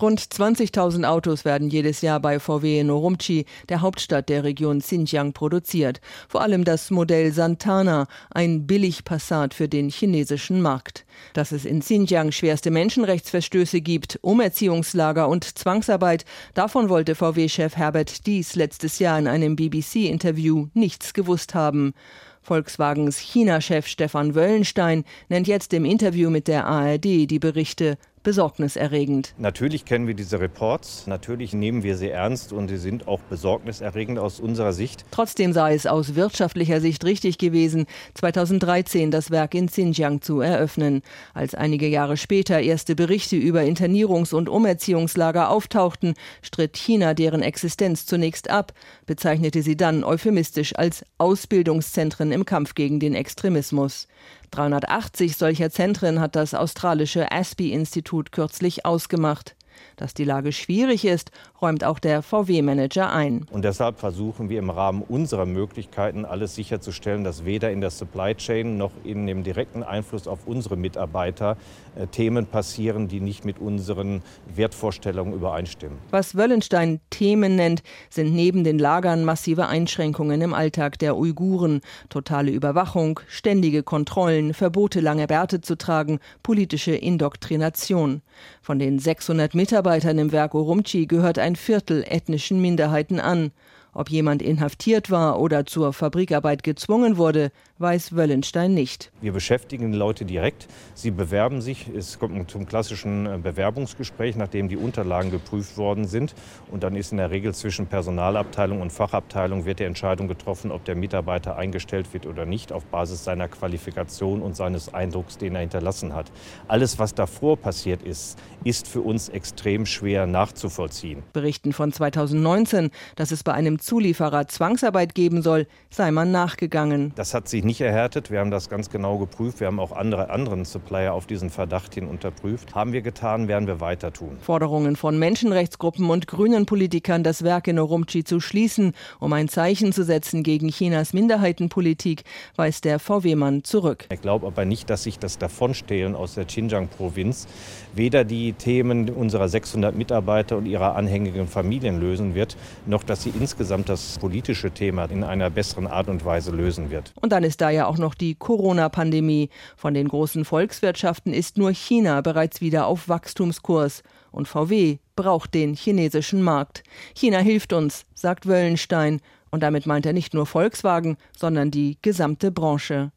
Rund 20.000 Autos werden jedes Jahr bei VW in Urumqi, der Hauptstadt der Region Xinjiang, produziert. Vor allem das Modell Santana, ein Billigpassat für den chinesischen Markt. Dass es in Xinjiang schwerste Menschenrechtsverstöße gibt, Umerziehungslager und Zwangsarbeit, davon wollte VW-Chef Herbert Dies letztes Jahr in einem BBC-Interview nichts gewusst haben. Volkswagens China-Chef Stefan Wöllenstein nennt jetzt im Interview mit der ARD die Berichte besorgniserregend. Natürlich kennen wir diese Reports, natürlich nehmen wir sie ernst und sie sind auch besorgniserregend aus unserer Sicht. Trotzdem sei es aus wirtschaftlicher Sicht richtig gewesen, 2013 das Werk in Xinjiang zu eröffnen. Als einige Jahre später erste Berichte über Internierungs- und Umerziehungslager auftauchten, stritt China deren Existenz zunächst ab, bezeichnete sie dann euphemistisch als Ausbildungszentren im Kampf gegen den Extremismus. 380 solcher Zentren hat das australische Aspie-Institut kürzlich ausgemacht. Dass die Lage schwierig ist, räumt auch der VW-Manager ein. Und deshalb versuchen wir im Rahmen unserer Möglichkeiten alles sicherzustellen, dass weder in der Supply Chain noch in dem direkten Einfluss auf unsere Mitarbeiter äh, Themen passieren, die nicht mit unseren Wertvorstellungen übereinstimmen. Was Wöllenstein Themen nennt, sind neben den Lagern massive Einschränkungen im Alltag der Uiguren, totale Überwachung, ständige Kontrollen, Verbote, lange Bärte zu tragen, politische Indoktrination. Von den 600 Mitarbeitern im Werk Urumqi gehört ein Viertel ethnischen Minderheiten an. Ob jemand inhaftiert war oder zur Fabrikarbeit gezwungen wurde, weiß Wöllenstein nicht. Wir beschäftigen die Leute direkt. Sie bewerben sich. Es kommt zum klassischen äh, Bewerbungsgespräch, nachdem die Unterlagen geprüft worden sind. Und dann ist in der Regel zwischen Personalabteilung und Fachabteilung wird die Entscheidung getroffen, ob der Mitarbeiter eingestellt wird oder nicht, auf Basis seiner Qualifikation und seines Eindrucks, den er hinterlassen hat. Alles, was davor passiert ist, ist für uns extrem schwer nachzuvollziehen. Berichten von 2019, dass es bei einem Zulieferer Zwangsarbeit geben soll, sei man nachgegangen. Das hat sich nicht erhärtet. Wir haben das ganz genau geprüft. Wir haben auch andere anderen Supplier auf diesen Verdacht hin unterprüft. Haben wir getan, werden wir weiter tun. Forderungen von Menschenrechtsgruppen und grünen Politikern, das Werk in Urumqi zu schließen, um ein Zeichen zu setzen gegen Chinas Minderheitenpolitik, weist der VW-Mann zurück. Ich glaube aber nicht, dass sich das Davonstehlen aus der Xinjiang-Provinz weder die Themen unserer 600 Mitarbeiter und ihrer anhängigen Familien lösen wird, noch dass sie insgesamt insgesamt das politische Thema in einer besseren Art und Weise lösen wird. Und dann ist da ja auch noch die Corona-Pandemie. Von den großen Volkswirtschaften ist nur China bereits wieder auf Wachstumskurs. Und VW braucht den chinesischen Markt. China hilft uns, sagt Wöllenstein. Und damit meint er nicht nur Volkswagen, sondern die gesamte Branche.